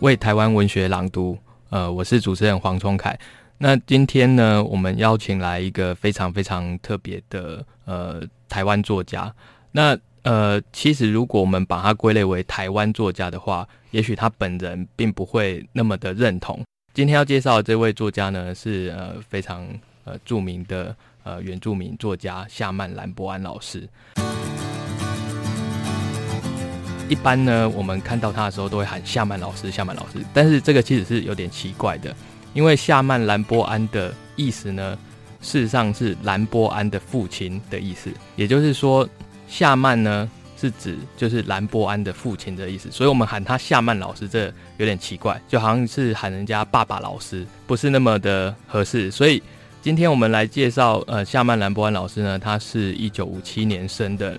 为台湾文学朗读，呃，我是主持人黄崇凯。那今天呢，我们邀请来一个非常非常特别的呃台湾作家。那呃，其实如果我们把他归类为台湾作家的话，也许他本人并不会那么的认同。今天要介绍的这位作家呢，是呃非常呃著名的呃原住民作家夏曼兰博安老师。一般呢，我们看到他的时候都会喊夏曼老师，夏曼老师。但是这个其实是有点奇怪的，因为夏曼兰波安的意思呢，事实上是兰波安的父亲的意思。也就是说，夏曼呢是指就是兰波安的父亲的意思。所以我们喊他夏曼老师，这有点奇怪，就好像是喊人家爸爸老师，不是那么的合适。所以今天我们来介绍呃夏曼兰波安老师呢，他是一九五七年生的。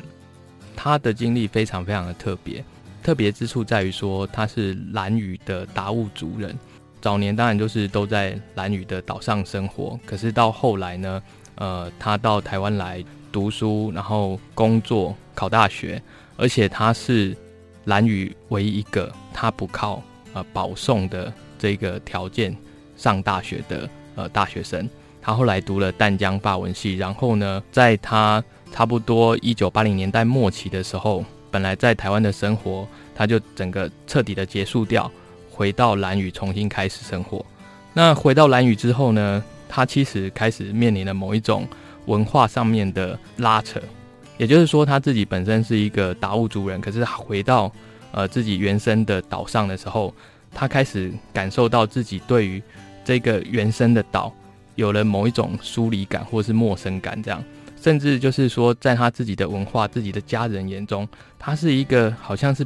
他的经历非常非常的特别，特别之处在于说他是兰屿的达悟族人，早年当然就是都在兰屿的岛上生活，可是到后来呢，呃，他到台湾来读书，然后工作、考大学，而且他是兰屿唯一一个他不靠呃保送的这个条件上大学的呃大学生，他后来读了淡江法文系，然后呢，在他差不多一九八零年代末期的时候，本来在台湾的生活，他就整个彻底的结束掉，回到兰屿重新开始生活。那回到兰屿之后呢，他其实开始面临了某一种文化上面的拉扯，也就是说，他自己本身是一个达悟族人，可是回到呃自己原生的岛上的时候，他开始感受到自己对于这个原生的岛有了某一种疏离感或是陌生感，这样。甚至就是说，在他自己的文化、自己的家人眼中，他是一个好像是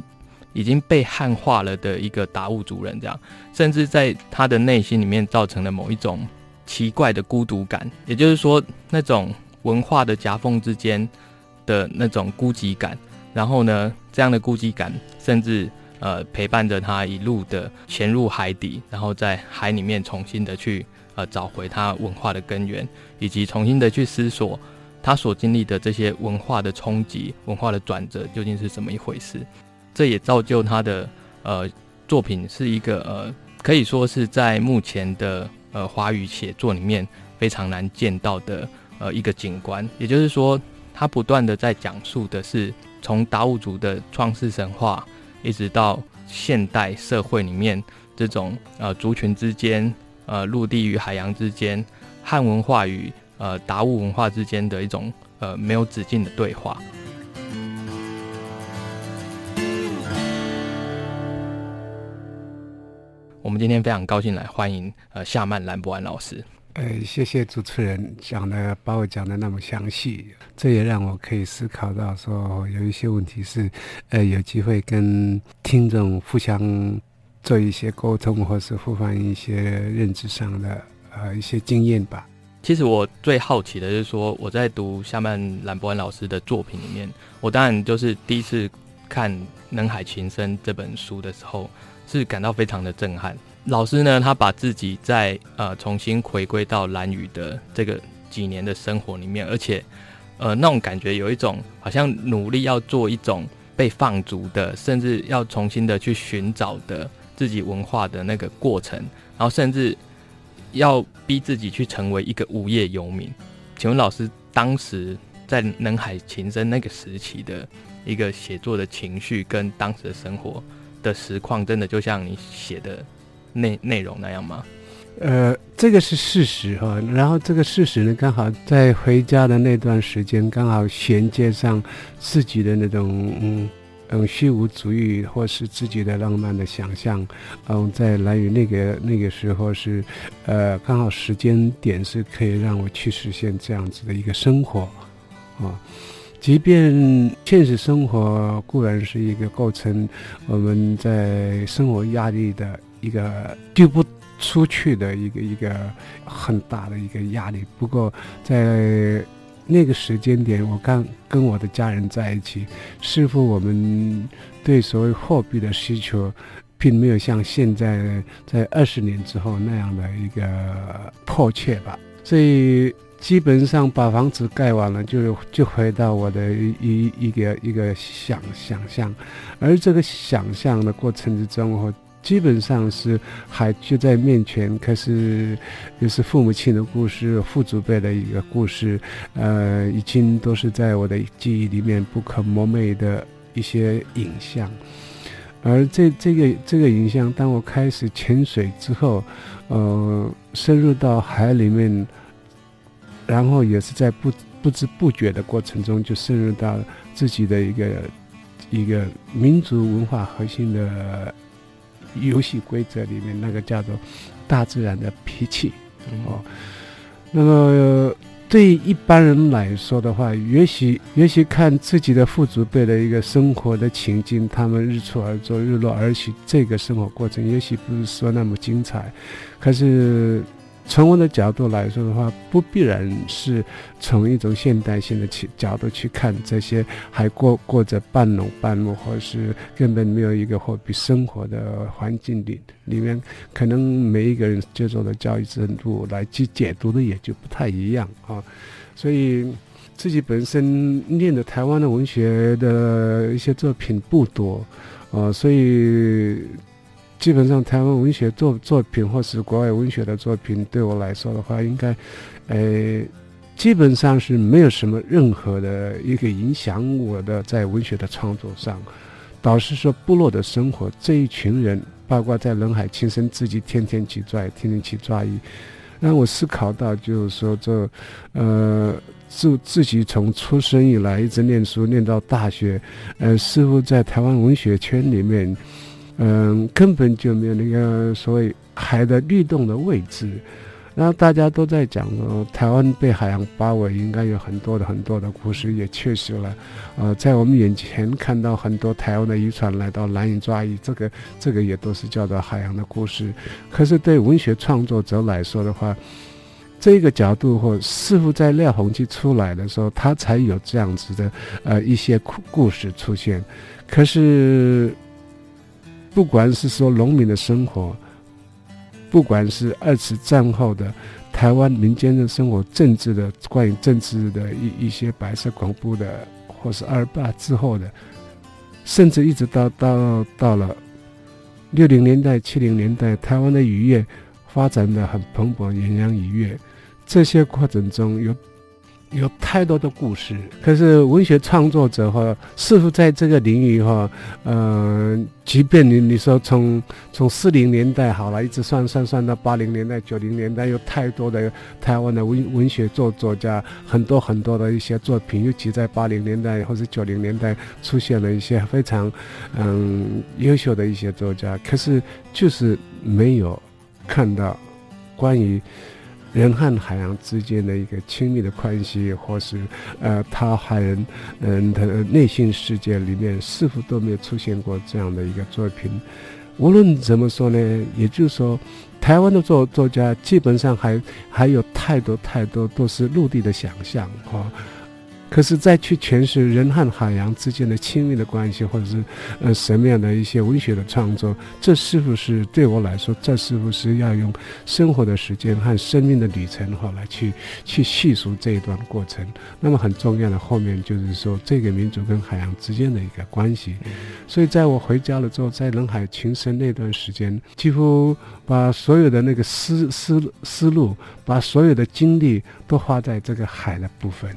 已经被汉化了的一个达悟族人这样。甚至在他的内心里面，造成了某一种奇怪的孤独感。也就是说，那种文化的夹缝之间的那种孤寂感。然后呢，这样的孤寂感，甚至呃陪伴着他一路的潜入海底，然后在海里面重新的去呃找回他文化的根源，以及重新的去思索。他所经历的这些文化的冲击、文化的转折究竟是怎么一回事？这也造就他的呃作品是一个呃可以说是在目前的呃华语写作里面非常难见到的呃一个景观。也就是说，他不断的在讲述的是从达悟族的创世神话，一直到现代社会里面这种呃族群之间、呃陆地与海洋之间、汉文化与呃，达悟文化之间的一种呃没有止境的对话。我们今天非常高兴来欢迎呃夏曼兰博安老师。呃，谢谢主持人讲的，把我讲的那么详细，这也让我可以思考到说有一些问题是呃有机会跟听众互相做一些沟通，或是互换一些认知上的呃一些经验吧。其实我最好奇的是说，我在读夏曼兰博安老师的作品里面，我当然就是第一次看《能海情深》这本书的时候，是感到非常的震撼。老师呢，他把自己在呃重新回归到兰屿的这个几年的生活里面，而且呃那种感觉有一种好像努力要做一种被放逐的，甚至要重新的去寻找的自己文化的那个过程，然后甚至。要逼自己去成为一个无业游民，请问老师，当时在能海情深那个时期的一个写作的情绪，跟当时的生活的实况，真的就像你写的内内容那样吗？呃，这个是事实哈。然后这个事实呢，刚好在回家的那段时间，刚好衔接上自己的那种嗯。嗯，虚无主义或是自己的浪漫的想象，嗯，在来于那个那个时候是，呃，刚好时间点是可以让我去实现这样子的一个生活，啊，即便现实生活固然是一个构成我们在生活压力的一个丢不出去的一个一个很大的一个压力，不过在那个时间点，我刚跟我的家人在一起，似乎我们对所谓货币的需求，并没有像现在在二十年之后那样的一个迫切吧。所以基本上把房子盖完了就，就回到我的一一个一个想想象，而这个想象的过程之中，我。基本上是还就在面前，可是又是父母亲的故事、父祖辈的一个故事，呃，已经都是在我的记忆里面不可磨灭的一些影像。而这这个这个影像，当我开始潜水之后，呃，深入到海里面，然后也是在不不知不觉的过程中，就深入到自己的一个一个民族文化核心的。游戏规则里面那个叫做大自然的脾气，哦，那么对一般人来说的话，也许也许看自己的父祖辈的一个生活的情境，他们日出而作，日落而息，这个生活过程也许不是说那么精彩，可是。从我的角度来说的话，不必然是从一种现代性的去角度去看这些还过过着半农半牧，或是根本没有一个货币生活的环境里里面，可能每一个人接受的教育程度来去解读的也就不太一样啊。所以自己本身念的台湾的文学的一些作品不多，啊，所以。基本上，台湾文学作作品或是国外文学的作品，对我来说的话，应该，呃，基本上是没有什么任何的一个影响我的在文学的创作上。倒是说部落的生活这一群人，包括在人海情深自己天天去抓，天天去抓鱼，让我思考到，就是说这，呃，自自己从出生以来一直念书念到大学，呃，似乎在台湾文学圈里面。嗯，根本就没有那个所谓海的律动的位置，然后大家都在讲说，台湾被海洋包围，应该有很多的很多的故事，也确实了。呃，在我们眼前看到很多台湾的渔船来到兰屿抓鱼，这个这个也都是叫做海洋的故事。可是对文学创作者来说的话，这个角度或似乎在廖鸿基出来的时候，他才有这样子的呃一些故故事出现。可是。不管是说农民的生活，不管是二次战后的台湾民间的生活、政治的关于政治的一一些白色恐怖的，或是二八之后的，甚至一直到到到了六零年代、七零年代，台湾的渔业发展的很蓬勃，远洋渔业这些过程中有。有太多的故事，可是文学创作者哈，似乎在这个领域哈，呃，即便你你说从从四零年代好了，一直算算算到八零年代、九零年代，有太多的台湾的文文学作作家，很多很多的一些作品，尤其在八零年代或者九零年代出现了一些非常嗯优秀的一些作家，可是就是没有看到关于。人和海洋之间的一个亲密的关系，或是呃，他海人嗯的内心世界里面，似乎都没有出现过这样的一个作品。无论怎么说呢，也就是说，台湾的作作家基本上还还有太多太多都是陆地的想象啊。可是再去诠释人和海洋之间的亲密的关系，或者是呃什么样的一些文学的创作，这是不是对我来说，这是不是要用生活的时间和生命的旅程哈来去去叙述这一段过程？那么很重要的后面就是说这个民族跟海洋之间的一个关系。所以在我回家了之后，在人海情深那段时间，几乎把所有的那个思思思路，把所有的精力都花在这个海的部分。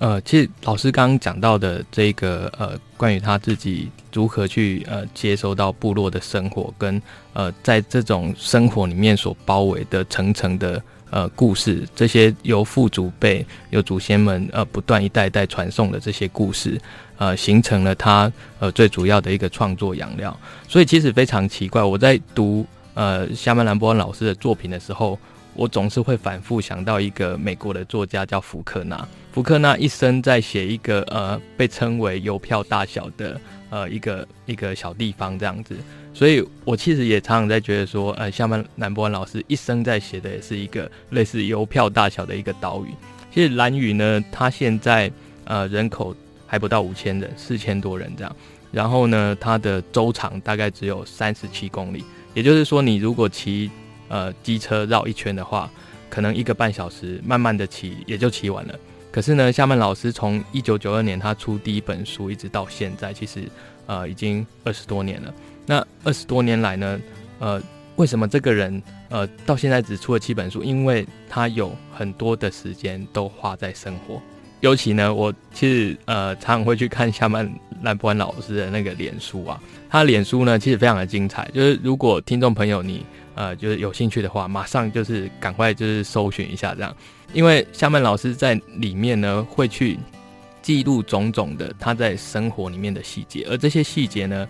呃，其实老师刚刚讲到的这个呃，关于他自己如何去呃接收到部落的生活，跟呃在这种生活里面所包围的层层的呃故事，这些由父祖辈、由祖先们呃不断一代代传送的这些故事，呃，形成了他呃最主要的一个创作养料。所以其实非常奇怪，我在读呃夏曼兰波恩老师的作品的时候。我总是会反复想到一个美国的作家叫福克纳。福克纳一生在写一个呃被称为邮票大小的呃一个一个小地方这样子，所以我其实也常常在觉得说，呃，夏曼兰波安老师一生在写的也是一个类似邮票大小的一个岛屿。其实兰屿呢，它现在呃人口还不到五千人，四千多人这样。然后呢，它的周长大概只有三十七公里，也就是说，你如果骑呃机车绕一圈的话，可能一个半小时，慢慢的骑也就骑完了。可是呢，夏曼老师从一九九二年他出第一本书，一直到现在，其实呃已经二十多年了。那二十多年来呢，呃，为什么这个人呃到现在只出了七本书？因为他有很多的时间都花在生活。尤其呢，我其实呃常常会去看夏曼兰波安老师的那个脸书啊，他脸书呢其实非常的精彩。就是如果听众朋友你呃就是有兴趣的话，马上就是赶快就是搜寻一下这样。因为夏曼老师在里面呢，会去记录种种的他在生活里面的细节，而这些细节呢，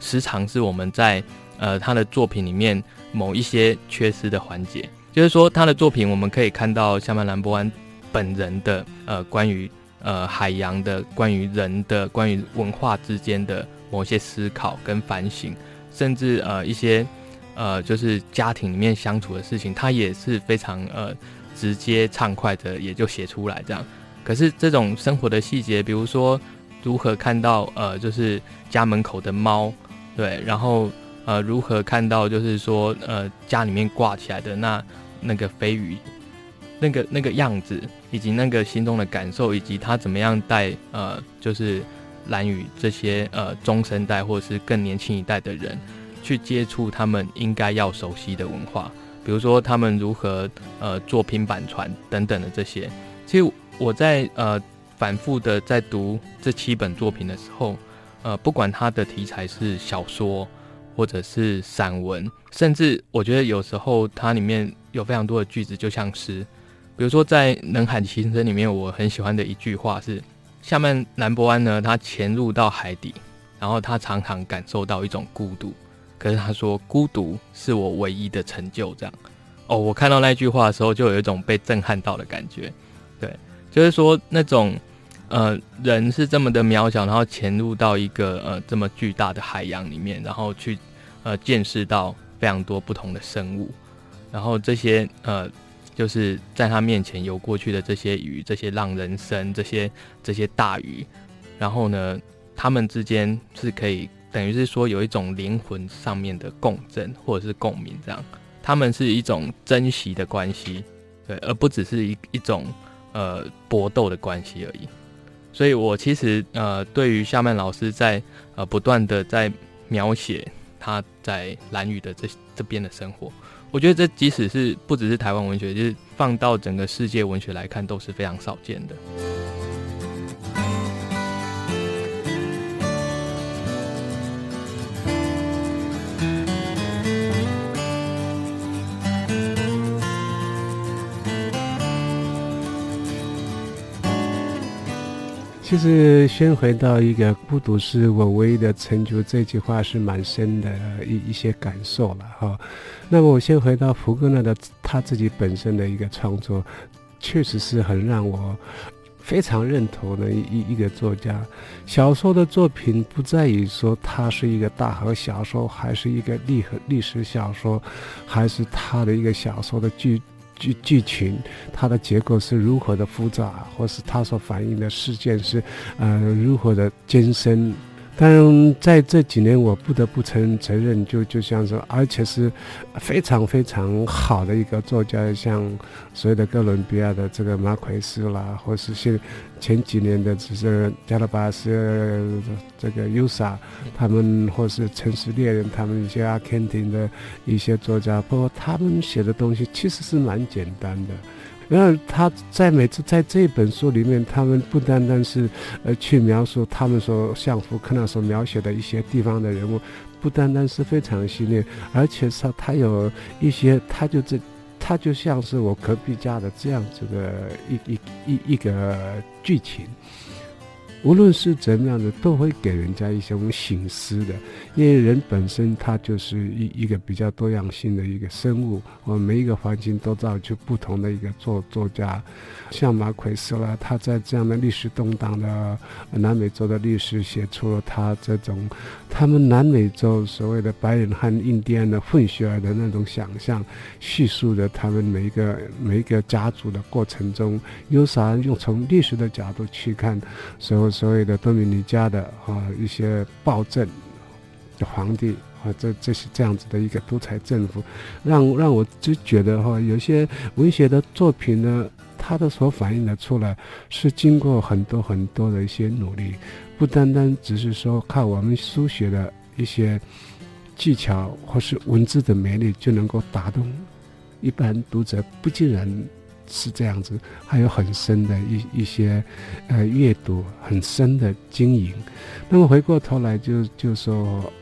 时常是我们在呃他的作品里面某一些缺失的环节。就是说，他的作品我们可以看到夏曼兰波安本人的呃关于呃海洋的、关于人的、关于文化之间的某些思考跟反省，甚至呃一些呃就是家庭里面相处的事情，他也是非常呃。直接畅快的也就写出来这样，可是这种生活的细节，比如说如何看到呃，就是家门口的猫，对，然后呃如何看到就是说呃家里面挂起来的那那个飞鱼，那个那个样子，以及那个心中的感受，以及他怎么样带呃就是蓝雨这些呃中生代或者是更年轻一代的人去接触他们应该要熟悉的文化。比如说他们如何呃做平板船等等的这些，其实我在呃反复的在读这七本作品的时候，呃不管它的题材是小说或者是散文，甚至我觉得有时候它里面有非常多的句子就像诗。比如说在《能喊其声》里面，我很喜欢的一句话是：下面兰波安呢，他潜入到海底，然后他常常感受到一种孤独。可是他说，孤独是我唯一的成就，这样。哦，我看到那句话的时候，就有一种被震撼到的感觉。对，就是说那种，呃，人是这么的渺小，然后潜入到一个呃这么巨大的海洋里面，然后去呃见识到非常多不同的生物，然后这些呃就是在他面前游过去的这些鱼，这些浪人生，这些这些大鱼，然后呢，他们之间是可以。等于是说有一种灵魂上面的共振或者是共鸣，这样，他们是一种珍惜的关系，对，而不只是一一种呃搏斗的关系而已。所以我其实呃对于夏曼老师在呃不断的在描写他在兰屿的这这边的生活，我觉得这即使是不只是台湾文学，就是放到整个世界文学来看都是非常少见的。其实，先回到一个“孤独是我唯一的成就”这句话是蛮深的一一些感受了哈。那么，我先回到福克纳的他自己本身的一个创作，确实是很让我非常认同的一一一个作家。小说的作品不在于说他是一个大河小说，还是一个历和历史小说，还是他的一个小说的剧。剧剧情，它的结构是如何的复杂，或是它所反映的事件是，呃，如何的艰深。但在这几年，我不得不承承认，就就像说，而且是非常非常好的一个作家，像所谓的哥伦比亚的这个马奎斯啦，或是现前几年的这是加拉巴斯这个尤萨，他们或是城市猎人，他们一些阿根廷的一些作家，包括他们写的东西，其实是蛮简单的。然后他在每次在这本书里面，他们不单单是呃去描述他们所像福克纳所描写的一些地方的人物，不单单是非常细腻，而且他他有一些，他就这他就像是我隔壁家的这样子的一一一一个剧情。无论是怎么样的，都会给人家一种醒思的。因为人本身他就是一一个比较多样性的一个生物，我们每一个环境都造就不同的一个作作家。像马奎斯啦，他在这样的历史动荡的南美洲的历史，写出了他这种他们南美洲所谓的白人和印第安的混血儿的那种想象，叙述着他们每一个每一个家族的过程中，有啥用从历史的角度去看，所所谓的多米尼加的啊一些暴政的皇帝啊，这这是这样子的一个独裁政府，让让我就觉得哈，有些文学的作品呢。它的所反映的出来，是经过很多很多的一些努力，不单单只是说靠我们书写的一些技巧或是文字的魅力就能够打动一般读者，不尽然是这样子，还有很深的一一些呃阅读，很深的经营。那么回过头来就就说。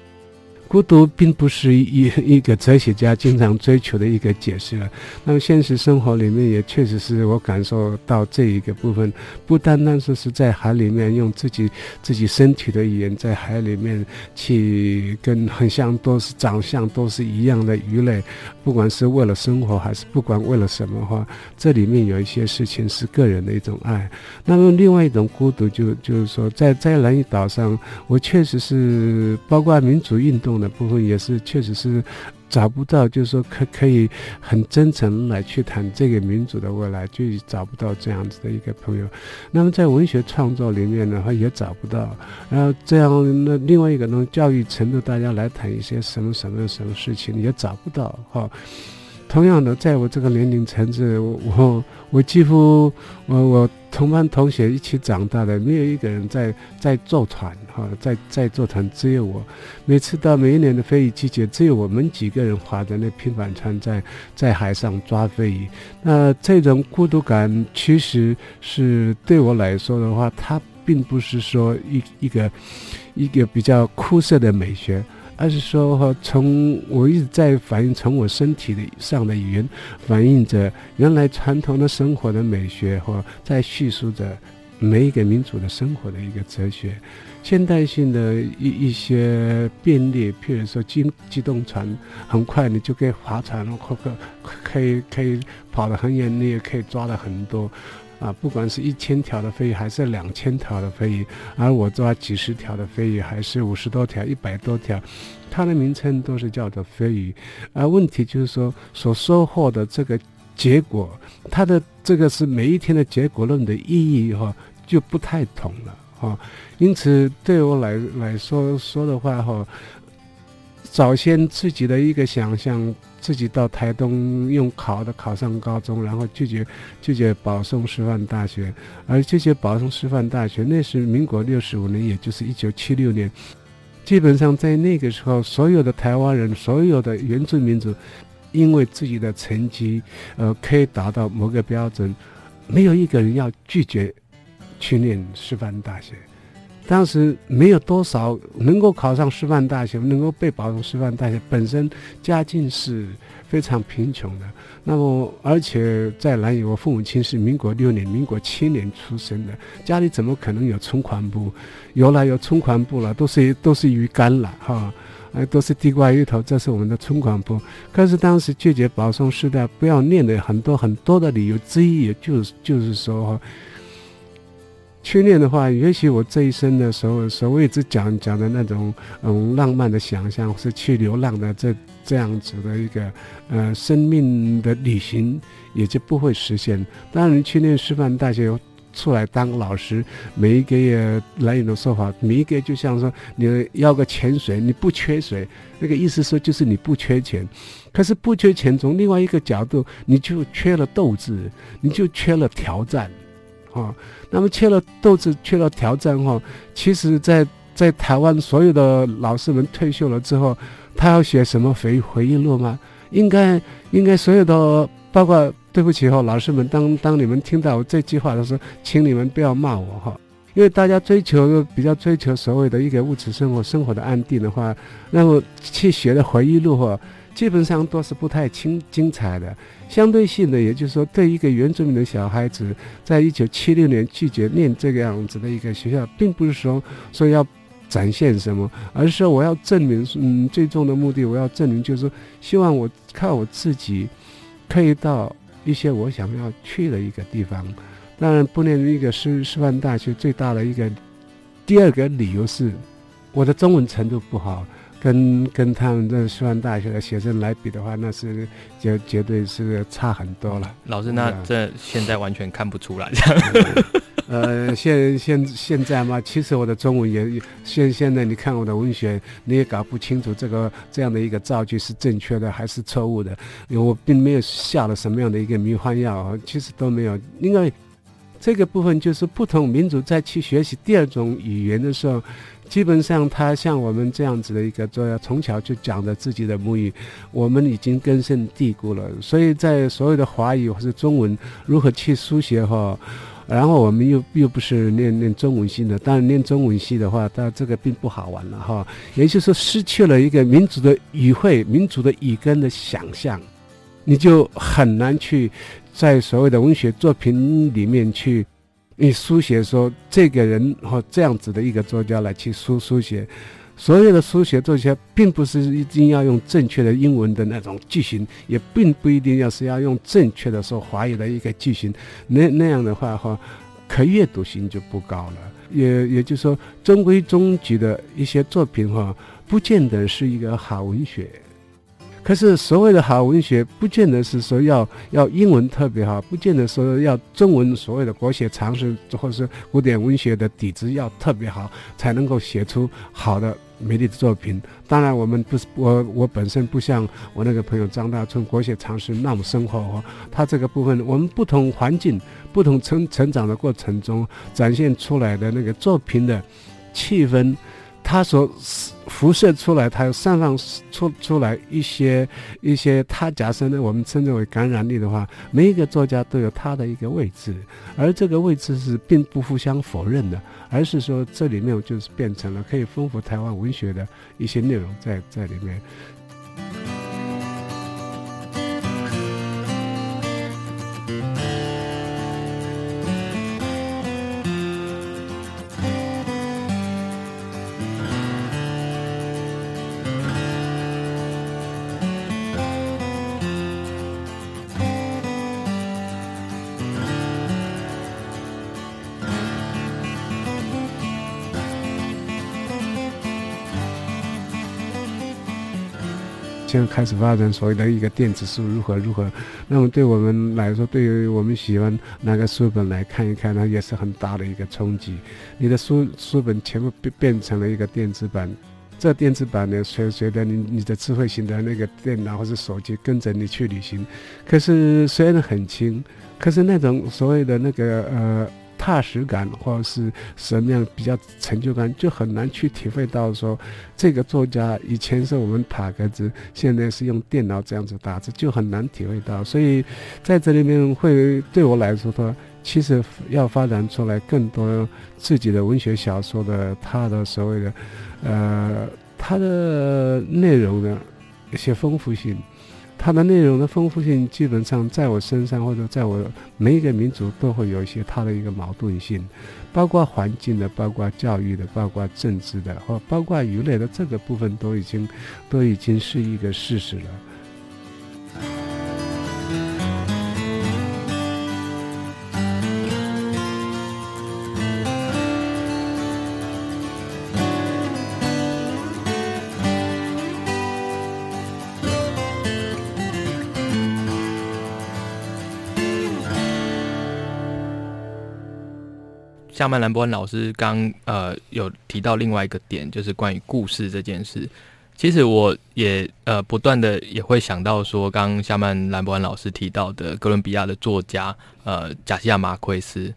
孤独并不是一一个哲学家经常追求的一个解释了。那么现实生活里面也确实是我感受到这一个部分，不单单说是在海里面用自己自己身体的语言在海里面去跟很像都是长相都是一样的鱼类，不管是为了生活还是不管为了什么话，这里面有一些事情是个人的一种爱。那么另外一种孤独就就是说在在兰屿岛上，我确实是包括民主运动。的部分也是，确实是找不到，就是说可可以很真诚来去谈这个民族的未来，就找不到这样子的一个朋友。那么在文学创作里面的话，也找不到。然后这样，那另外一个呢，教育程度，大家来谈一些什么什么什么事情，也找不到哈。同样的，在我这个年龄层次，我我几乎我我同班同学一起长大的，没有一个人在在坐船哈，在在坐船，只有我。每次到每一年的飞鱼季节，只有我们几个人划着那平板船在在海上抓飞鱼。那这种孤独感，其实是对我来说的话，它并不是说一一个一个比较枯涩的美学。而是说，哈，从我一直在反映，从我身体的上的语言，反映着原来传统的生活的美学，或在叙述着每一个民族的生活的一个哲学。现代性的一一些便利，譬如说机机动船，很快你就可以划船，或可可以可以跑得很远，你也可以抓得很多。啊，不管是一千条的飞鱼，还是两千条的飞鱼，而我抓几十条的飞鱼，还是五十多条、一百多条，它的名称都是叫做飞鱼。而问题就是说，所收获的这个结果，它的这个是每一天的结果论的意义哈，就不太同了哈。因此，对我来来说说的话哈。早先自己的一个想象，自己到台东用考的考上高中，然后拒绝拒绝保送师范大学，而拒绝保送师范大学，那是民国六十五年，也就是一九七六年。基本上在那个时候，所有的台湾人，所有的原住民族，因为自己的成绩，呃，可以达到某个标准，没有一个人要拒绝去念师范大学。当时没有多少能够考上师范大学，能够被保送师范大学，本身家境是非常贫穷的。那么，而且在兰屿，我父母亲是民国六年、民国七年出生的，家里怎么可能有存款簿？有了有存款簿了，都是都是鱼干了哈，呃，都是地瓜鱼头，这是我们的存款簿。可是当时拒绝保送师的不要念的很多很多的理由之一，也就是就是说。去念的话，也许我这一生的时候，所谓只讲讲的那种嗯浪漫的想象，是去流浪的这这样子的一个呃生命的旅行，也就不会实现。当然，去念师范大学出来当老师，每一个月来一种说法，每一个就像说你要个钱水，你不缺水，那个意思说就是你不缺钱。可是不缺钱，从另外一个角度，你就缺了斗志，你就缺了挑战。哦，那么缺了斗志，缺了挑战哈。其实在，在在台湾所有的老师们退休了之后，他要写什么回回忆录吗？应该应该所有的，包括对不起哈，老师们，当当你们听到我这句话的时候，请你们不要骂我哈，因为大家追求比较追求所谓的一个物质生活生活的安定的话，那么去写的回忆录哈。基本上都是不太精精彩的。相对性的，也就是说，对一个原住民的小孩子，在一九七六年拒绝念这个样子的一个学校，并不是说说要展现什么，而是说我要证明，嗯，最终的目的我要证明就是说，希望我靠我自己可以到一些我想要去的一个地方。当然，不念一个师师范大学最大的一个第二个理由是，我的中文程度不好。跟跟他们这师范大学的学生来比的话，那是绝绝对是差很多了。老师，那这现在完全看不出来。呃，现现现在嘛，其实我的中文也现现在你看我的文学，你也搞不清楚这个这样的一个造句是正确的还是错误的，因为我并没有下了什么样的一个迷幻药，其实都没有。因为这个部分就是不同民族在去学习第二种语言的时候。基本上，他像我们这样子的一个，就要从小就讲着自己的母语，我们已经根深蒂固了。所以在所有的华语或者中文如何去书写哈，然后我们又又不是念念中文系的，当然念中文系的话，但这个并不好玩了哈。也就是说，失去了一个民族的语汇、民族的语根的想象，你就很难去在所谓的文学作品里面去。你书写说这个人或这样子的一个作家来去书书写，所有的书写作家并不是一定要用正确的英文的那种句型，也并不一定要是要用正确的说华语的一个句型，那那样的话哈，可阅读性就不高了。也也就是说，中规中矩的一些作品哈，不见得是一个好文学。可是所谓的好文学，不见得是说要要英文特别好，不见得说要中文所谓的国学常识或者是古典文学的底子要特别好，才能够写出好的美丽的作品。当然，我们不是我我本身不像我那个朋友张大春国学常识那么深厚哈，他这个部分我们不同环境、不同成成长的过程中展现出来的那个作品的气氛。他所辐射出来，它散放出出来一些一些，它假设呢，我们称之为感染力的话，每一个作家都有他的一个位置，而这个位置是并不互相否认的，而是说这里面就是变成了可以丰富台湾文学的一些内容在在里面。现在开始发展所谓的一个电子书如何如何，那么对我们来说，对于我们喜欢拿个书本来看一看，那也是很大的一个冲击。你的书书本全部变变成了一个电子版，这电子版呢，随随着你你的智慧型的那个电脑或者手机跟着你去旅行，可是虽然很轻，可是那种所谓的那个呃。踏实感，或者是什么样比较成就感，就很难去体会到说，这个作家以前是我们打格子，现在是用电脑这样子打字，就很难体会到。所以在这里面会对我来说，说其实要发展出来更多自己的文学小说的，它的所谓的，呃，它的内容呢一些丰富性。它的内容的丰富性，基本上在我身上或者在我每一个民族都会有一些它的一个矛盾性，包括环境的，包括教育的，包括政治的，或包括娱乐的这个部分都已经都已经是一个事实了。夏曼兰博恩老师刚呃有提到另外一个点，就是关于故事这件事。其实我也呃不断的也会想到说，刚刚夏曼兰博恩老师提到的哥伦比亚的作家呃贾西亚马奎斯，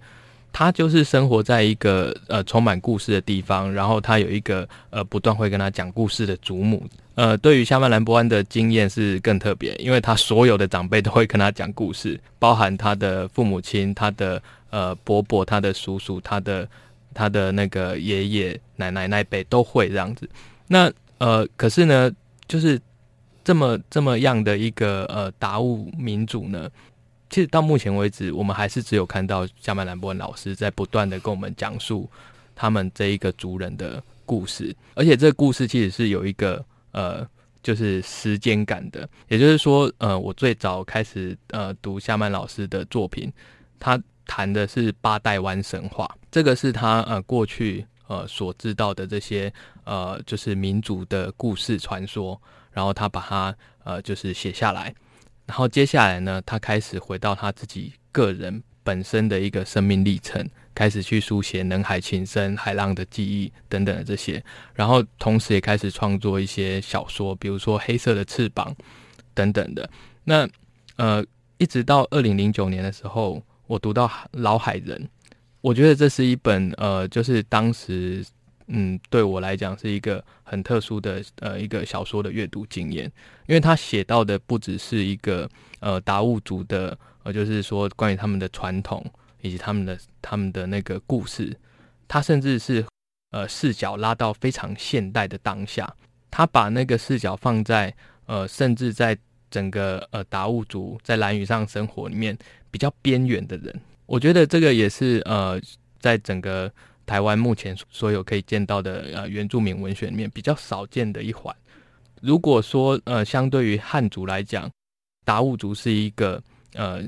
他就是生活在一个呃充满故事的地方，然后他有一个呃不断会跟他讲故事的祖母。呃，对于夏曼兰博恩的经验是更特别，因为他所有的长辈都会跟他讲故事，包含他的父母亲、他的。呃，伯伯、他的叔叔、他的他的那个爷爷奶奶那辈都会这样子。那呃，可是呢，就是这么这么样的一个呃达悟民族呢，其实到目前为止，我们还是只有看到夏曼兰波恩老师在不断的跟我们讲述他们这一个族人的故事，而且这个故事其实是有一个呃，就是时间感的。也就是说，呃，我最早开始呃读夏曼老师的作品，他谈的是八代湾神话，这个是他呃过去呃所知道的这些呃就是民族的故事传说。然后他把它呃，就是写下来。然后接下来呢，他开始回到他自己个人本身的一个生命历程，开始去书写人海情深、海浪的记忆等等的这些。然后同时也开始创作一些小说，比如说《黑色的翅膀》等等的。那呃，一直到二零零九年的时候，我读到《老海人》，我觉得这是一本呃，就是当时。嗯，对我来讲是一个很特殊的呃一个小说的阅读经验，因为他写到的不只是一个呃达悟族的呃，就是说关于他们的传统以及他们的他们的那个故事，他甚至是呃视角拉到非常现代的当下，他把那个视角放在呃甚至在整个呃达悟族在兰屿上生活里面比较边缘的人，我觉得这个也是呃在整个。台湾目前所有可以见到的呃原住民文学里面比较少见的一环。如果说呃相对于汉族来讲，达悟族是一个呃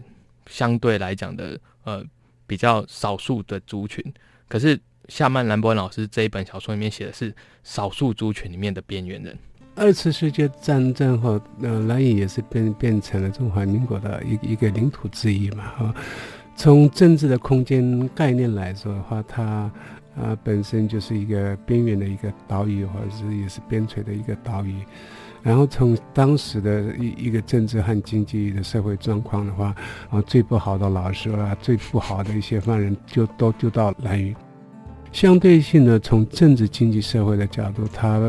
相对来讲的呃比较少数的族群，可是夏曼兰博恩老师这一本小说里面写的是少数族群里面的边缘人。二次世界战争后，呃兰屿也是变变成了中华民国的一一个领土之一嘛，哈。从政治的空间概念来说的话，它、呃、本身就是一个边缘的一个岛屿，或者是也是边陲的一个岛屿。然后从当时的一一个政治和经济的社会状况的话，啊最不好的老师啊，最不好的一些犯人就都丢到兰屿。相对性的，从政治经济社会的角度，它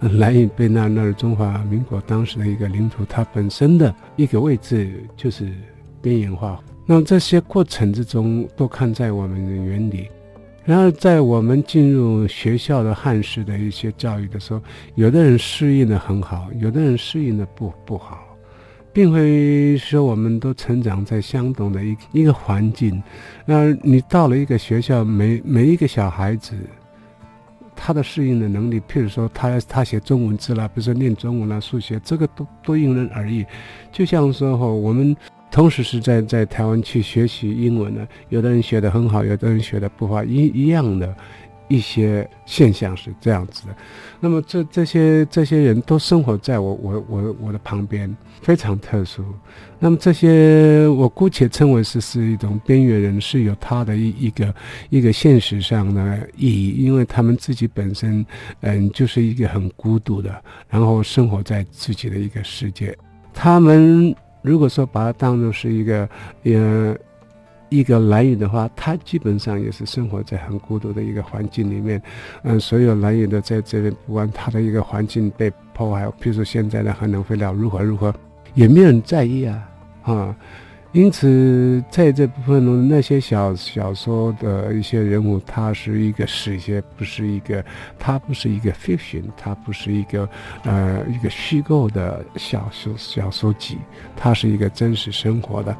兰屿被纳入中华民国当时的一个领土，它本身的一个位置就是边缘化。那这些过程之中都看在我们的眼里，然而在我们进入学校的汉式的一些教育的时候，有的人适应的很好，有的人适应的不不好，并非说我们都成长在相同的一一个环境。那你到了一个学校，每每一个小孩子，他的适应的能力，譬如说他他写中文字啦，比如说念中文啦、数学，这个都都因人而异。就像说哈，我们。同时是在在台湾去学习英文呢，有的人学得很好，有的人学得不好，一一样的，一些现象是这样子的。那么这这些这些人都生活在我我我我的旁边，非常特殊。那么这些我姑且称为是是一种边缘人，是有他的一一个一个现实上的意义，因为他们自己本身嗯就是一个很孤独的，然后生活在自己的一个世界，他们。如果说把它当作是一个，呃，一个兰屿的话，他基本上也是生活在很孤独的一个环境里面。嗯，所有兰屿的在这边，不管他的一个环境被破坏，比如说现在的核能废料如何如何，也没有人在意啊，啊。因此，在这部分中，那些小小说的一些人物，他是一个史学，不是一个，他不是一个 fiction，他不是一个，呃，一个虚构的小说小说集，他是一个真实生活的。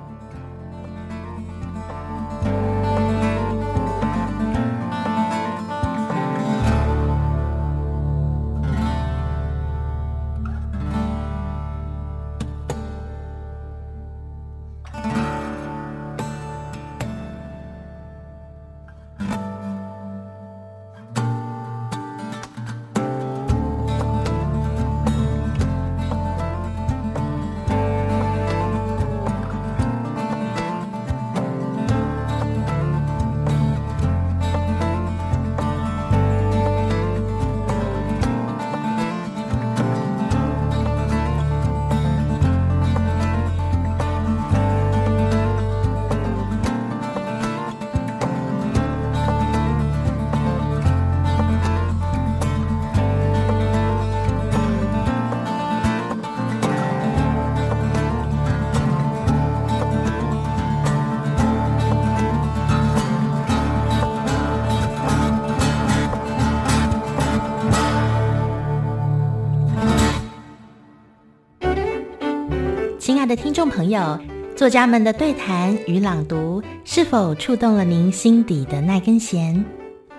作家们的对谈与朗读是否触动了您心底的那根弦？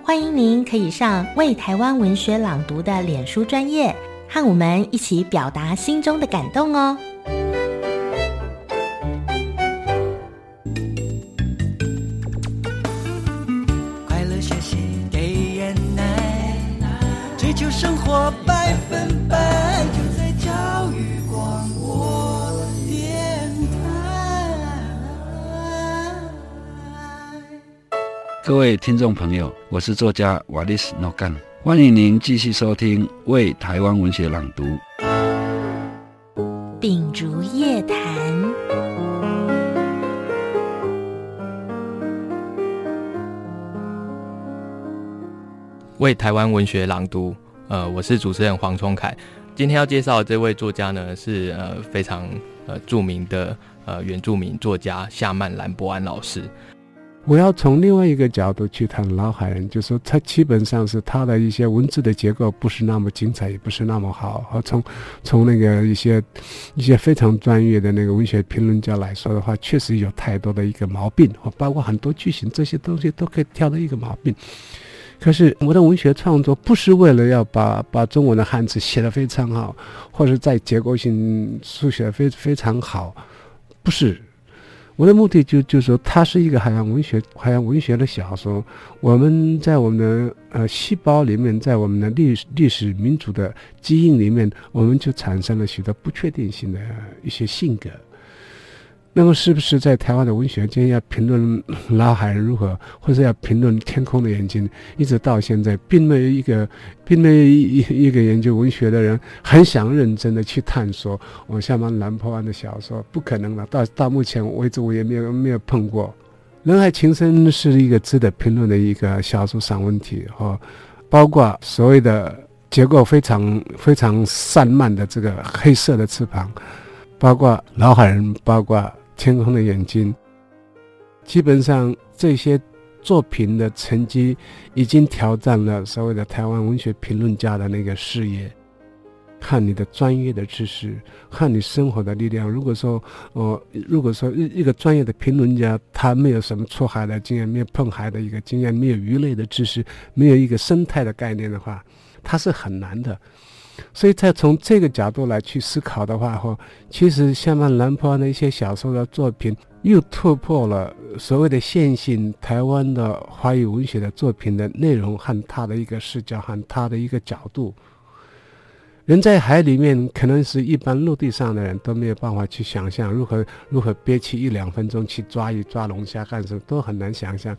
欢迎您可以上为台湾文学朗读的脸书专业，和我们一起表达心中的感动哦。位听众朋友，我是作家瓦利斯诺干，欢迎您继续收听《为台湾文学朗读》。秉烛夜谈，为台湾文学朗读。呃，我是主持人黄聪凯。今天要介绍的这位作家呢，是呃非常呃著名的呃原住民作家夏曼兰博安老师。我要从另外一个角度去谈老海人，就说他基本上是他的一些文字的结构不是那么精彩，也不是那么好。和从从那个一些一些非常专业的那个文学评论家来说的话，确实有太多的一个毛病，包括很多句型这些东西都可以挑的一个毛病。可是我的文学创作不是为了要把把中文的汉字写得非常好，或者在结构性书写非非常好，不是。我的目的就就是说，它是一个海洋文学，海洋文学的小说。我们在我们的呃细胞里面，在我们的历史历史民族的基因里面，我们就产生了许多不确定性的一些性格。那么，是不是在台湾的文学界要评论老海如何，或者要评论天空的眼睛，一直到现在，并没有一个，并没有一一个研究文学的人很想认真的去探索我夏曼兰波安的小说，不可能了。到到目前为止，我也没有没有碰过。人海情深是一个值得评论的一个小说散文体，哈，包括所谓的结构非常非常散漫的这个黑色的翅膀，包括老海人，包括。天空的眼睛，基本上这些作品的成绩已经挑战了所谓的台湾文学评论家的那个视野。看你的专业的知识，看你生活的力量。如果说，哦，如果说一一个专业的评论家，他没有什么出海的经验，没有碰海的一个经验，没有鱼类的知识，没有一个生态的概念的话，他是很难的。所以，再从这个角度来去思考的话，哈，其实像曼兰波安的一些小说的作品，又突破了所谓的线性台湾的华语文学的作品的内容和他的一个视角和他的一个角度。人在海里面，可能是一般陆地上的人都没有办法去想象如何如何憋气一两分钟去抓鱼、抓龙虾干什么，都很难想象。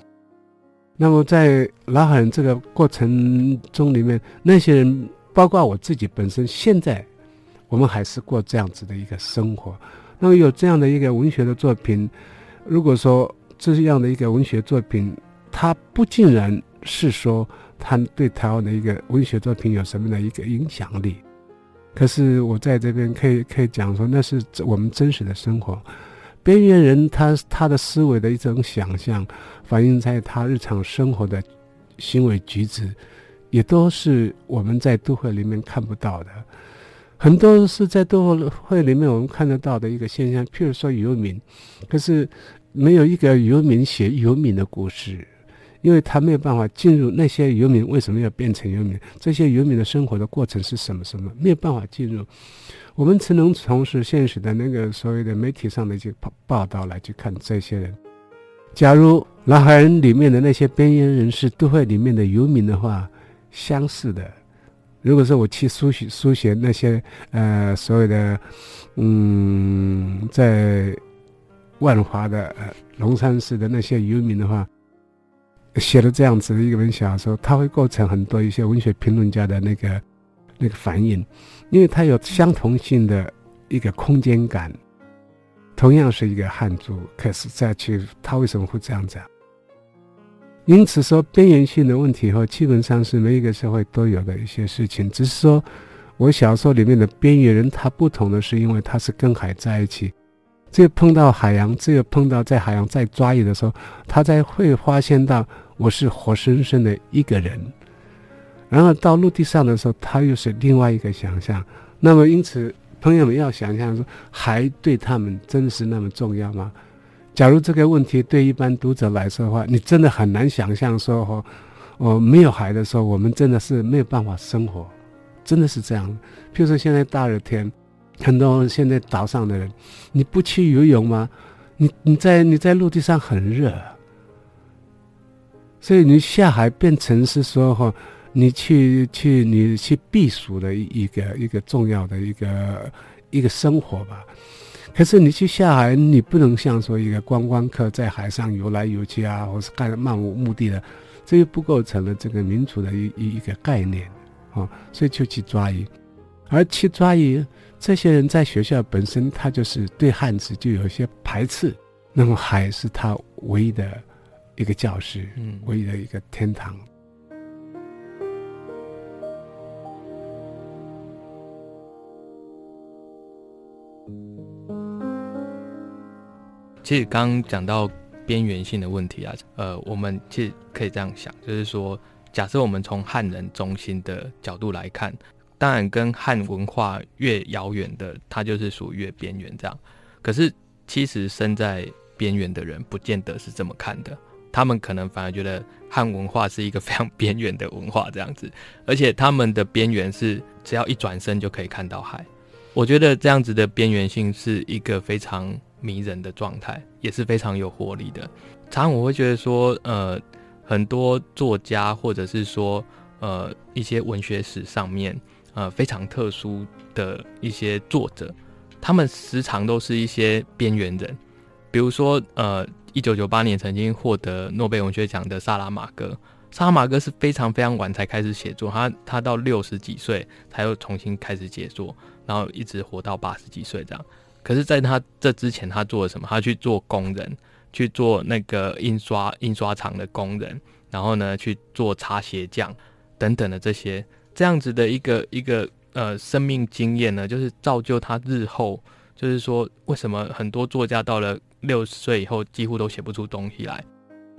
那么，在老海人这个过程中里面，那些人。包括我自己本身，现在我们还是过这样子的一个生活。那么有这样的一个文学的作品，如果说这样的一个文学作品，它不尽然是说它对台湾的一个文学作品有什么的一个影响力，可是我在这边可以可以讲说，那是我们真实的生活。边缘人他他的思维的一种想象，反映在他日常生活的行为举止。也都是我们在都会里面看不到的，很多是在都会里面我们看得到的一个现象。譬如说游民，可是没有一个游民写游民的故事，因为他没有办法进入那些游民为什么要变成游民，这些游民的生活的过程是什么什么，没有办法进入。我们只能从事现实的那个所谓的媒体上的一些报报道来去看这些人。假如南海人里面的那些边缘人是都会里面的游民的话。相似的，如果说我去书写书写那些呃所谓的嗯在万华的呃龙山寺的那些游民的话，写了这样子的一本小说，它会构成很多一些文学评论家的那个那个反应，因为它有相同性的一个空间感，同样是一个汉族，可是再去他为什么会这样子？因此说，边缘性的问题和，基本上是每一个社会都有的一些事情。只是说，我小说里面的边缘人，他不同的是，因为他是跟海在一起，只有碰到海洋，只有碰到在海洋在抓鱼的时候，他才会发现到我是活生生的一个人。然后到陆地上的时候，他又是另外一个想象。那么，因此朋友们要想象说，海对他们真的是那么重要吗？假如这个问题对一般读者来说的话，你真的很难想象说，哦，哦，没有海的时候，我们真的是没有办法生活，真的是这样。譬如说现在大热天，很多现在岛上的人，你不去游泳吗？你你在你在陆地上很热，所以你下海变成是说哈，你去去你去避暑的一个一个重要的一个一个生活吧。可是你去下海，你不能像说一个观光客在海上游来游去啊，或是干漫无目的的，这又不构成了这个民族的一一一个概念啊。所以就去抓鱼，而去抓鱼。这些人在学校本身，他就是对汉字就有一些排斥。那么海是他唯一的一个教室，嗯，唯一的一个天堂。其实刚刚讲到边缘性的问题啊，呃，我们其实可以这样想，就是说，假设我们从汉人中心的角度来看。当然，跟汉文化越遥远的，它就是属于越边缘这样。可是，其实身在边缘的人，不见得是这么看的。他们可能反而觉得汉文化是一个非常边缘的文化这样子，而且他们的边缘是只要一转身就可以看到海。我觉得这样子的边缘性是一个非常迷人的状态，也是非常有活力的。常我会觉得说，呃，很多作家或者是说，呃，一些文学史上面。呃，非常特殊的一些作者，他们时常都是一些边缘人。比如说，呃，一九九八年曾经获得诺贝尔文学奖的萨拉马戈，萨拉马戈是非常非常晚才开始写作，他他到六十几岁才又重新开始写作，然后一直活到八十几岁这样。可是，在他这之前，他做了什么？他去做工人，去做那个印刷印刷厂的工人，然后呢，去做擦鞋匠等等的这些。这样子的一个一个呃生命经验呢，就是造就他日后，就是说为什么很多作家到了六十岁以后几乎都写不出东西来，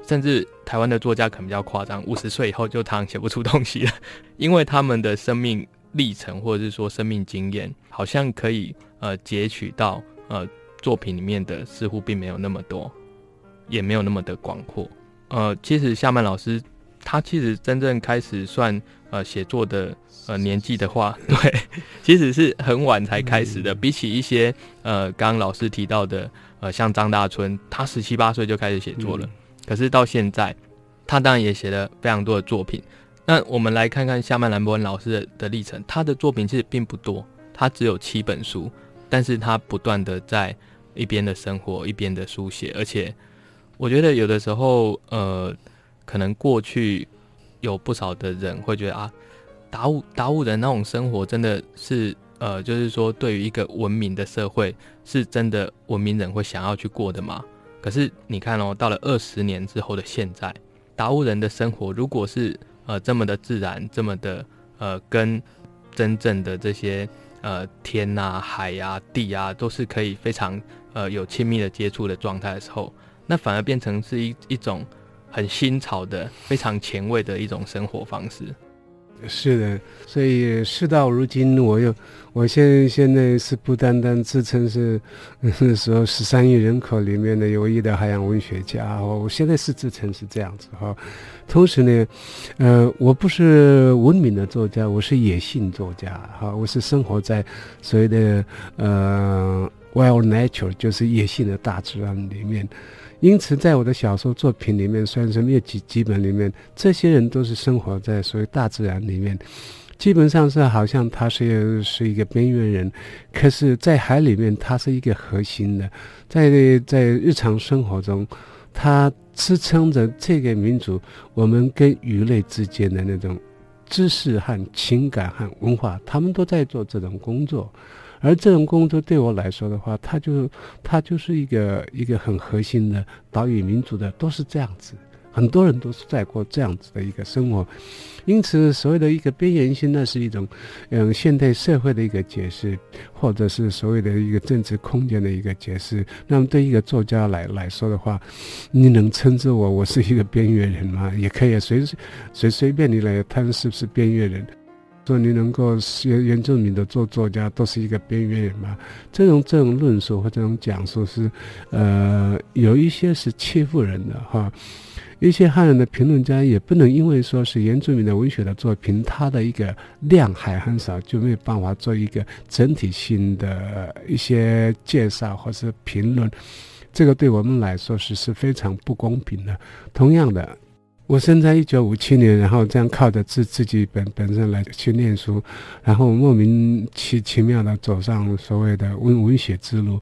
甚至台湾的作家可能比较夸张，五十岁以后就常写不出东西了，因为他们的生命历程或者是说生命经验，好像可以呃截取到呃作品里面的似乎并没有那么多，也没有那么的广阔。呃，其实夏曼老师他其实真正开始算。呃，写作的呃年纪的话，对，其实是很晚才开始的。比起一些呃，刚刚老师提到的呃，像张大春，他十七八岁就开始写作了。可是到现在，他当然也写了非常多的作品。那我们来看看夏曼兰博恩老师的的历程，他的作品其实并不多，他只有七本书，但是他不断的在一边的生活，一边的书写，而且我觉得有的时候，呃，可能过去。有不少的人会觉得啊，达悟达悟人那种生活真的是呃，就是说对于一个文明的社会，是真的文明人会想要去过的吗？可是你看哦，到了二十年之后的现在，达悟人的生活如果是呃这么的自然，这么的呃跟真正的这些呃天啊、海啊、地啊都是可以非常呃有亲密的接触的状态的时候，那反而变成是一一种。很新潮的、非常前卫的一种生活方式。是的，所以事到如今，我又，我现现在是不单单自称是，说十三亿人口里面的唯一的海洋文学家，我现在是自称是这样子哈。同时呢，呃，我不是文明的作家，我是野性作家哈，我是生活在所谓的呃 wild nature，就是野性的大自然里面。因此，在我的小说作品里面，虽然说没有几几本里面，这些人都是生活在所谓大自然里面，基本上是好像他是是一个边缘人，可是，在海里面，他是一个核心的，在在日常生活中，他支撑着这个民族，我们跟鱼类之间的那种知识和情感和文化，他们都在做这种工作。而这种工作对我来说的话，它就它就是一个一个很核心的岛屿民族的，都是这样子，很多人都是在过这样子的一个生活，因此所谓的一个边缘性，那是一种嗯现代社会的一个解释，或者是所谓的一个政治空间的一个解释。那么对一个作家来来说的话，你能称之我我是一个边缘人吗？也可以随随随便你来谈是不是边缘人。说你能够原原住民的做作家都是一个边缘人吗？这种这种论述或这种讲述是，呃，有一些是欺负人的哈。一些汉人的评论家也不能因为说是原住民的文学的作品，它的一个量还很少，就没有办法做一个整体性的一些介绍或是评论。这个对我们来说是是非常不公平的。同样的。我生在一九五七年，然后这样靠着自自己本本身来去念书，然后莫名其其妙的走上所谓的文文学之路。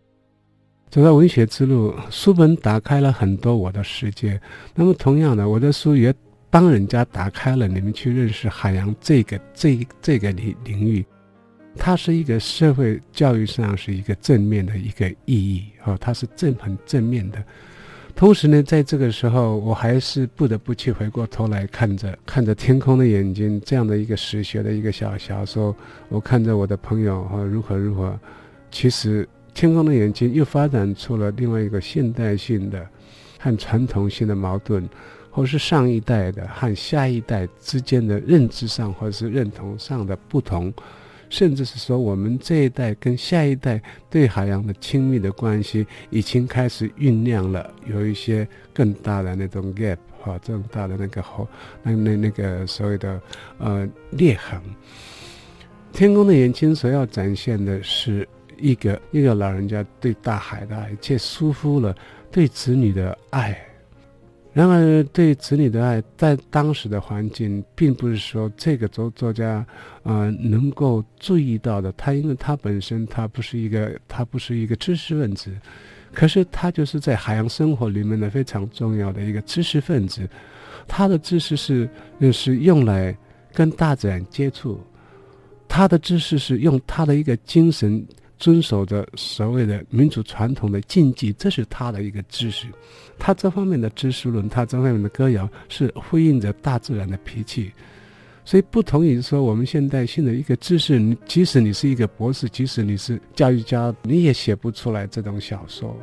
走到文学之路，书本打开了很多我的世界。那么同样的，我的书也帮人家打开了你们去认识海洋这个这这个领领域。它是一个社会教育上是一个正面的一个意义，哦，它是正很正面的。同时呢，在这个时候，我还是不得不去回过头来看着看着天空的眼睛这样的一个史学的一个小小说，我看着我的朋友和如何如何。其实，天空的眼睛又发展出了另外一个现代性的和传统性的矛盾，或是上一代的和下一代之间的认知上或者是认同上的不同。甚至是说，我们这一代跟下一代对海洋的亲密的关系，已经开始酝酿了，有一些更大的那种 gap 哈，这种大的那个后，那那那个所谓的呃裂痕。天空的眼睛所要展现的是一个一个老人家对大海的爱，且疏忽了对子女的爱。然而，对子女的爱，在当时的环境，并不是说这个作作家，呃，能够注意到的。他因为他本身，他不是一个，他不是一个知识分子，可是他就是在海洋生活里面的非常重要的一个知识分子。他的知识是，是用来跟大自然接触，他的知识是用他的一个精神。遵守着所谓的民族传统的禁忌，这是他的一个知识。他这方面的知识论，他这方面的歌谣，是呼应着大自然的脾气。所以，不同于说我们现代性的一个知识，即使你是一个博士，即使你是教育家，你也写不出来这种小说。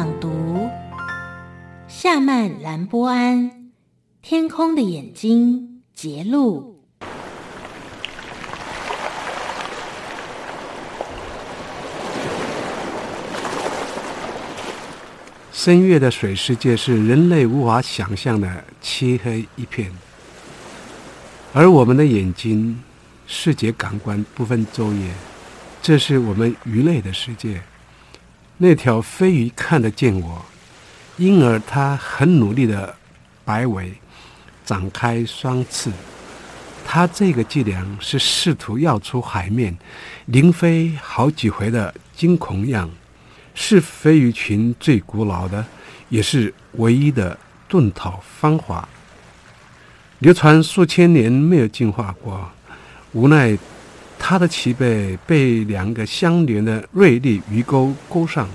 朗读：夏曼兰波安《天空的眼睛》节录。深月的水世界是人类无法想象的漆黑一片，而我们的眼睛，视觉感官不分昼夜，这是我们鱼类的世界。那条飞鱼看得见我，因而它很努力地摆尾，展开双翅。它这个伎俩是试图要出海面，临飞好几回的惊恐样，是飞鱼群最古老的，也是唯一的遁逃方法。流传数千年没有进化过，无奈。它的鳍背被两个相连的锐利鱼钩钩上，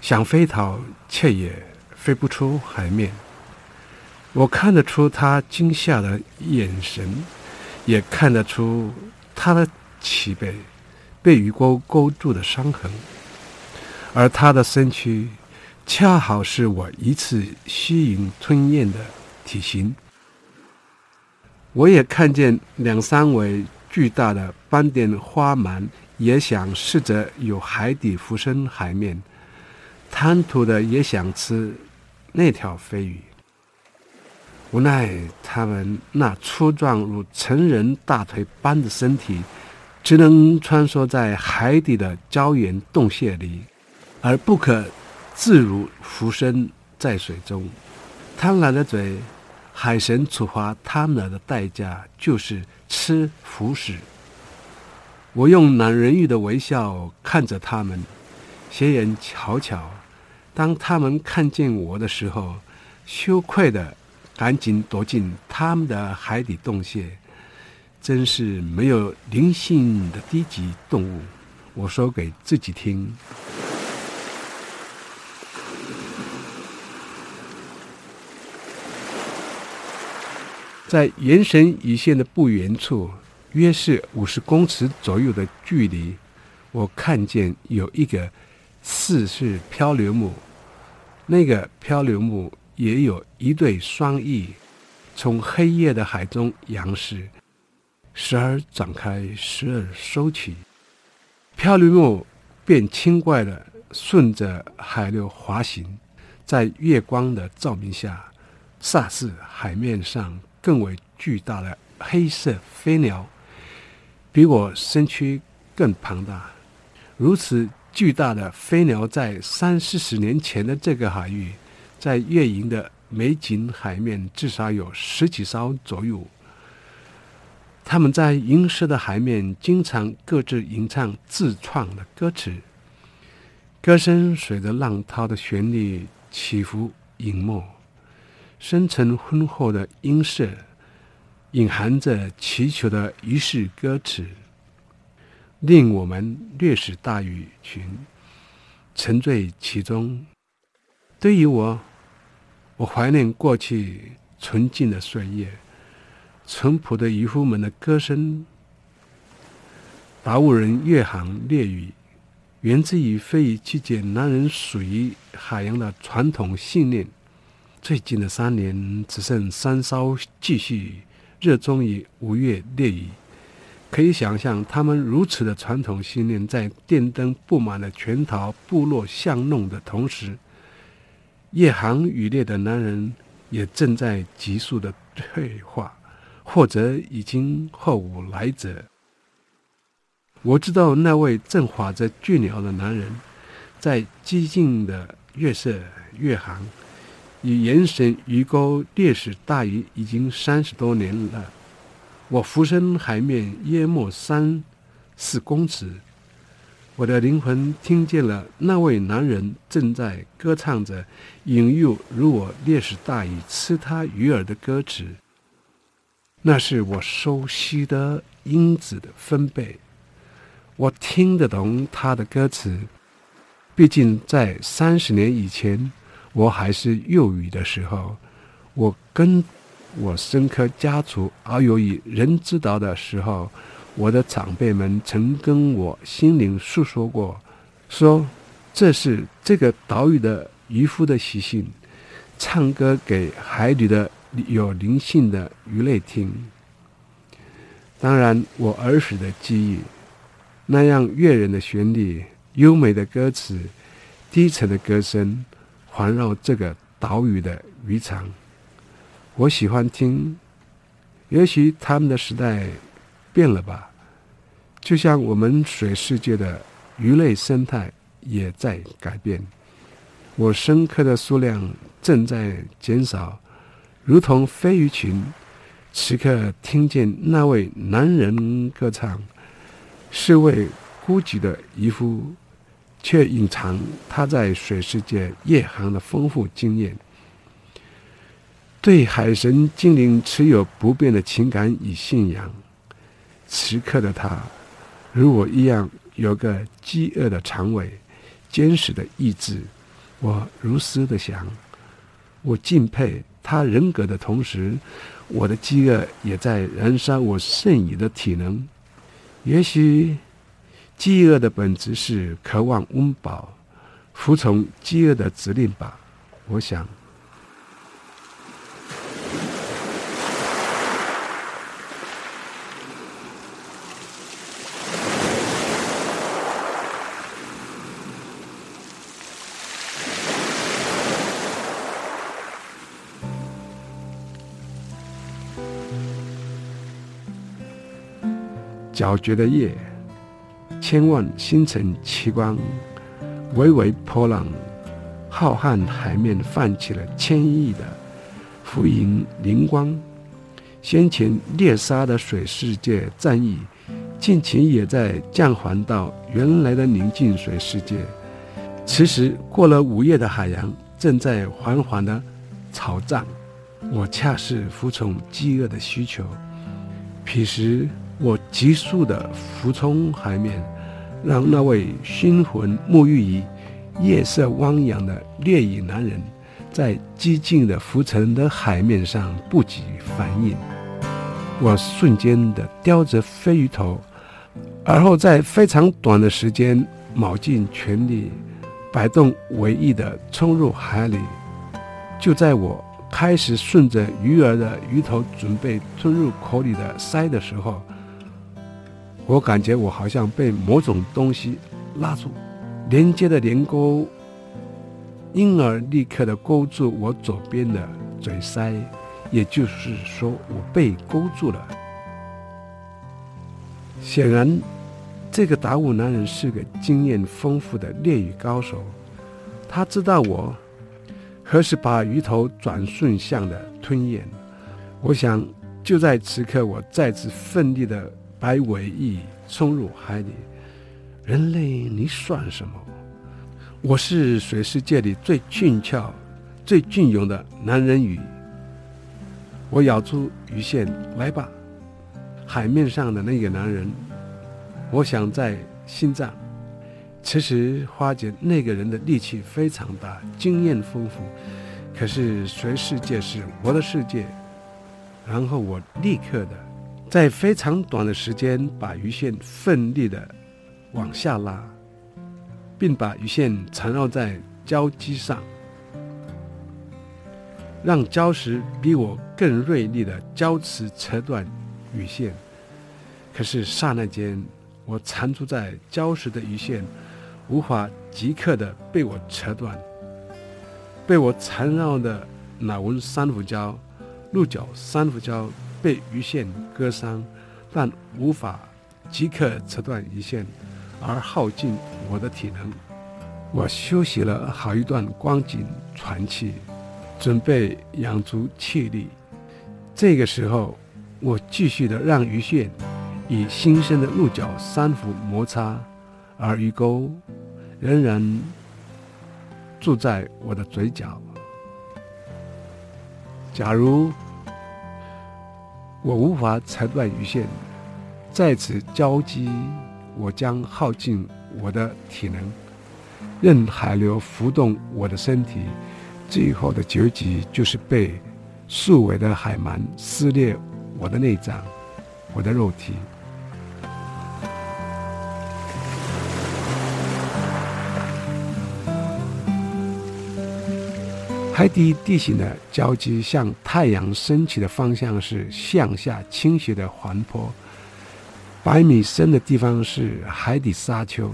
想飞逃却也飞不出海面。我看得出它惊吓的眼神，也看得出它的鳍背被鱼钩勾住的伤痕，而它的身躯恰好是我一次吸引吞咽的体型。我也看见两三尾。巨大的斑点花鳗也想试着由海底浮生海面，贪图的也想吃那条飞鱼。无奈他们那粗壮如成人大腿般的身体，只能穿梭在海底的礁岩洞穴里，而不可自如浮生在水中。贪婪的嘴，海神处罚他们的代价就是。吃腐食。我用懒人鱼的微笑看着他们，斜眼瞧瞧。当他们看见我的时候，羞愧地赶紧躲进他们的海底洞穴。真是没有灵性的低级动物。我说给自己听。在延绳一线的不远处，约是五十公尺左右的距离，我看见有一个四是漂流木。那个漂流木也有一对双翼，从黑夜的海中仰视，时而展开，时而收起。漂流木便轻快地顺着海流滑行，在月光的照明下，煞是海面上。更为巨大的黑色飞鸟，比我身躯更庞大。如此巨大的飞鸟，在三四十年前的这个海域，在月营的美景海面至少有十几艘左右。它们在银色的海面，经常各自吟唱自创的歌词，歌声随着浪涛的旋律起伏隐没。深沉浑厚的音色，隐含着祈求的仪式歌词，令我们略识大鱼群，沉醉其中。对于我，我怀念过去纯净的岁月，淳朴的渔夫们的歌声。达悟人越航猎鱼，源自于非遗季节男人属于海洋的传统信念。最近的三年，只剩三艘继续热衷于五月猎鱼。可以想象，他们如此的传统信念，在电灯布满了全岛部落巷弄的同时，夜航渔猎的男人也正在急速的退化，或者已经后无来者。我知道那位正划着巨鸟的男人，在寂静的月色月航。与延绳鱼钩猎食大鱼已经三十多年了。我浮身海面约莫三四公尺，我的灵魂听见了那位男人正在歌唱着，引诱如我猎食大鱼吃他鱼儿的歌词。那是我熟悉的音子的分贝，我听得懂他的歌词。毕竟在三十年以前。我还是幼鱼的时候，我跟我深刻家族遨游于人之岛的时候，我的长辈们曾跟我心灵诉说过，说这是这个岛屿的渔夫的习性，唱歌给海里的有灵性的鱼类听。当然，我儿时的记忆，那样悦人的旋律、优美的歌词、低沉的歌声。环绕这个岛屿的渔场，我喜欢听。也许他们的时代变了吧，就像我们水世界的鱼类生态也在改变。我深刻的数量正在减少，如同飞鱼群。此刻听见那位男人歌唱，是位孤寂的渔夫。却隐藏他在水世界夜航的丰富经验，对海神精灵持有不变的情感与信仰。此刻的他，如我一样，有个饥饿的肠胃，坚实的意志。我如斯的想，我敬佩他人格的同时，我的饥饿也在燃烧我剩余的体能。也许。饥饿的本质是渴望温饱，服从饥饿的指令吧。我想，皎洁的夜。千万星辰奇光，微微波浪，浩瀚海面泛起了千亿的浮云灵光。先前猎杀的水世界战役，近期也在降缓到原来的宁静水世界。此时过了午夜的海洋正在缓缓的潮涨，我恰是服从饥饿的需求。彼时我急速的俯冲海面，让那位熏魂沐浴于夜色汪洋的猎影男人，在寂静的浮沉的海面上不及反应。我瞬间的叼着飞鱼头，而后在非常短的时间，卯尽全力，摆动尾翼的冲入海里。就在我开始顺着鱼儿的鱼头准备吞入口里的鳃的时候，我感觉我好像被某种东西拉住，连接的连钩，因而立刻的勾住我左边的嘴鳃。也就是说，我被勾住了。显然，这个达悟男人是个经验丰富的猎鱼高手。他知道我何时把鱼头转顺向的吞咽。我想，就在此刻，我再次奋力的摆尾翼冲入海里。人类，你算什么？我是水世界里最俊俏、最俊勇的男人鱼。我咬出鱼线，来吧！海面上的那个男人，我想在心脏。此时发觉那个人的力气非常大，经验丰富。可是水世界是我的世界。然后我立刻的，在非常短的时间把鱼线奋力的往下拉，并把鱼线缠绕在礁基上。让礁石比我更锐利的礁石扯断鱼线，可是刹那间，我缠住在礁石的鱼线无法即刻的被我扯断，被我缠绕的脑纹珊瑚礁、鹿角珊瑚礁被鱼线割伤，但无法即刻扯断鱼线，而耗尽我的体能。我休息了好一段光景，喘气。准备养足气力，这个时候，我继续的让鱼线以新生的鹿角三伏摩擦，而鱼钩仍然住在我的嘴角。假如我无法裁断鱼线，在此交击，我将耗尽我的体能，任海流浮动我的身体。最后的结局就是被数尾的海鳗撕裂我的内脏，我的肉体。海底地形的交集向太阳升起的方向是向下倾斜的缓坡，百米深的地方是海底沙丘。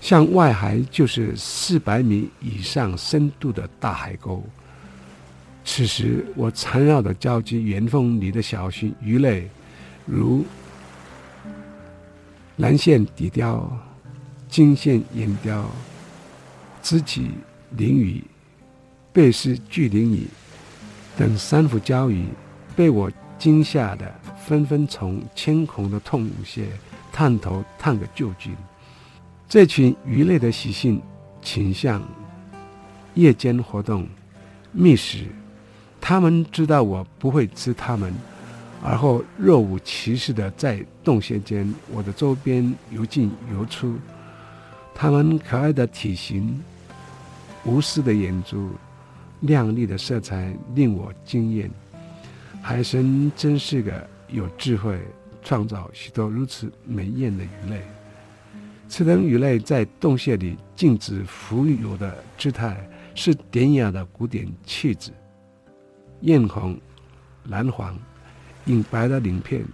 向外海就是四百米以上深度的大海沟。此时，我缠绕的礁基岩缝里的小型鱼类，如蓝线底雕、金线眼鯛、枝鳍鳞鱼、贝氏巨鳞鱼等珊瑚礁鱼，被我惊吓的纷纷从牵孔的洞穴探头探个究竟。这群鱼类的习性倾向夜间活动、觅食。它们知道我不会吃它们，而后若无其事地在洞穴间、我的周边游进游出。它们可爱的体型、无私的眼珠、亮丽的色彩令我惊艳。海神真是个有智慧，创造许多如此美艳的鱼类。此等鱼类在洞穴里静止浮游的姿态，是典雅的古典气质。艳红、蓝黄、银白的鳞片，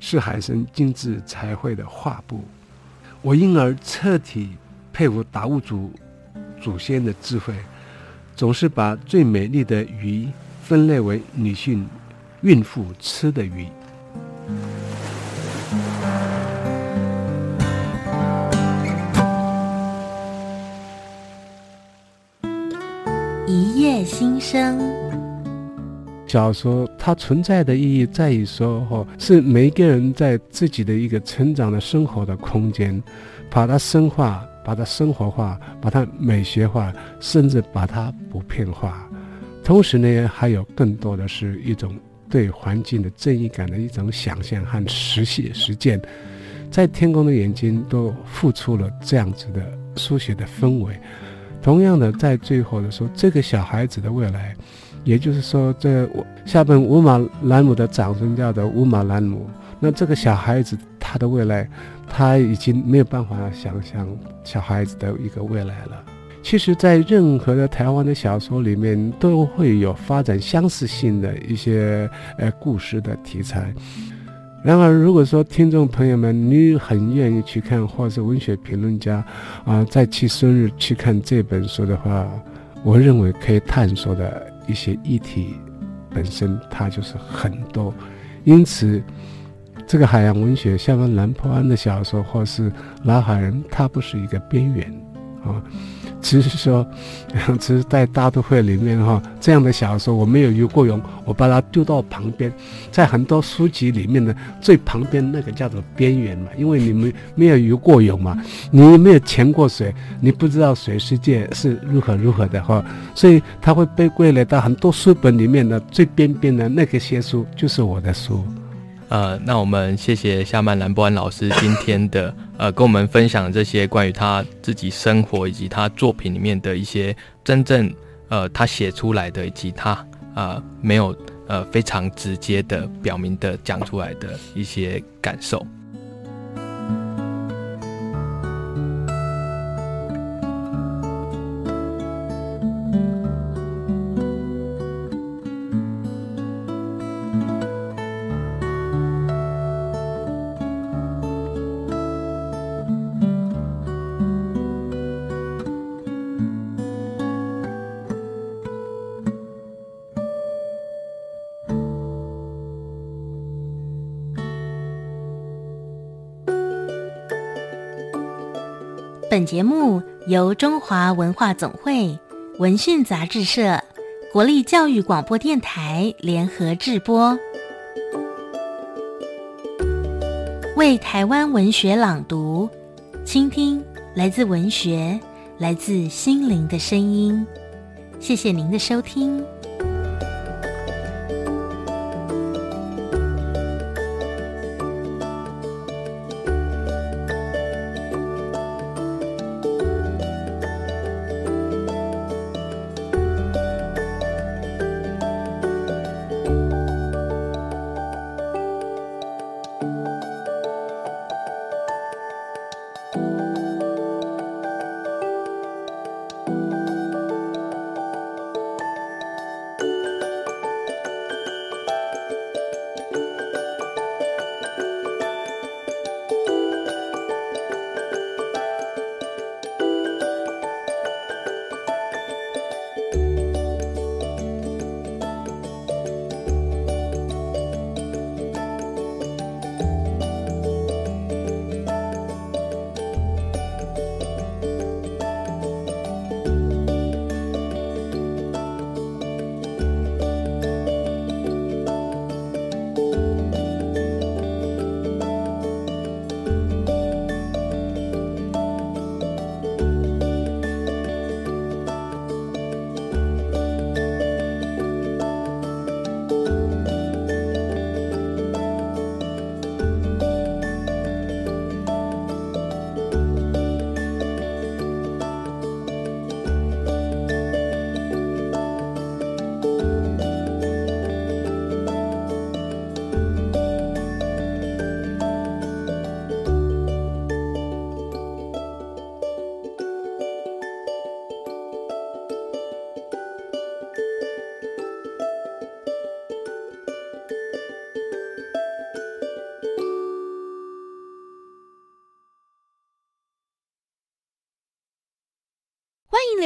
是海神精致彩绘的画布。我因而彻底佩服达悟族祖先的智慧，总是把最美丽的鱼分类为女性孕妇吃的鱼。一夜新生，小说它存在的意义在于说，哈，是每一个人在自己的一个成长的生活的空间，把它深化，把它生活化，把它美学化，甚至把它普遍化。同时呢，还有更多的是一种对环境的正义感的一种想象和实现实践。在天空的眼睛都付出了这样子的书写的氛围。同样的，在最后的时候，这个小孩子的未来，也就是说，这下本乌马兰姆的长孙叫的乌马兰姆。那这个小孩子他的未来，他已经没有办法想象小孩子的一个未来了。其实，在任何的台湾的小说里面，都会有发展相似性的一些呃故事的题材。然而，如果说听众朋友们你很愿意去看，或是文学评论家啊，在其生日去看这本书的话，我认为可以探索的一些议题本身它就是很多。因此，这个海洋文学，像蓝波安的小说，或是老海人，它不是一个边缘啊。只是说，只是在大都会里面哈，这样的小说我没有游过泳，我把它丢到旁边，在很多书籍里面的最旁边那个叫做边缘嘛，因为你没没有游过泳嘛，你没有潜过水，你不知道水世界是如何如何的哈，所以它会被归类到很多书本里面的最边边的那个些书，就是我的书。呃，那我们谢谢夏曼兰博安老师今天的呃，跟我们分享这些关于他自己生活以及他作品里面的一些真正呃他写出来的以及他、呃、没有呃非常直接的表明的讲出来的一些感受。由中华文化总会、文讯杂志社、国立教育广播电台联合制播，为台湾文学朗读，倾听来自文学、来自心灵的声音。谢谢您的收听。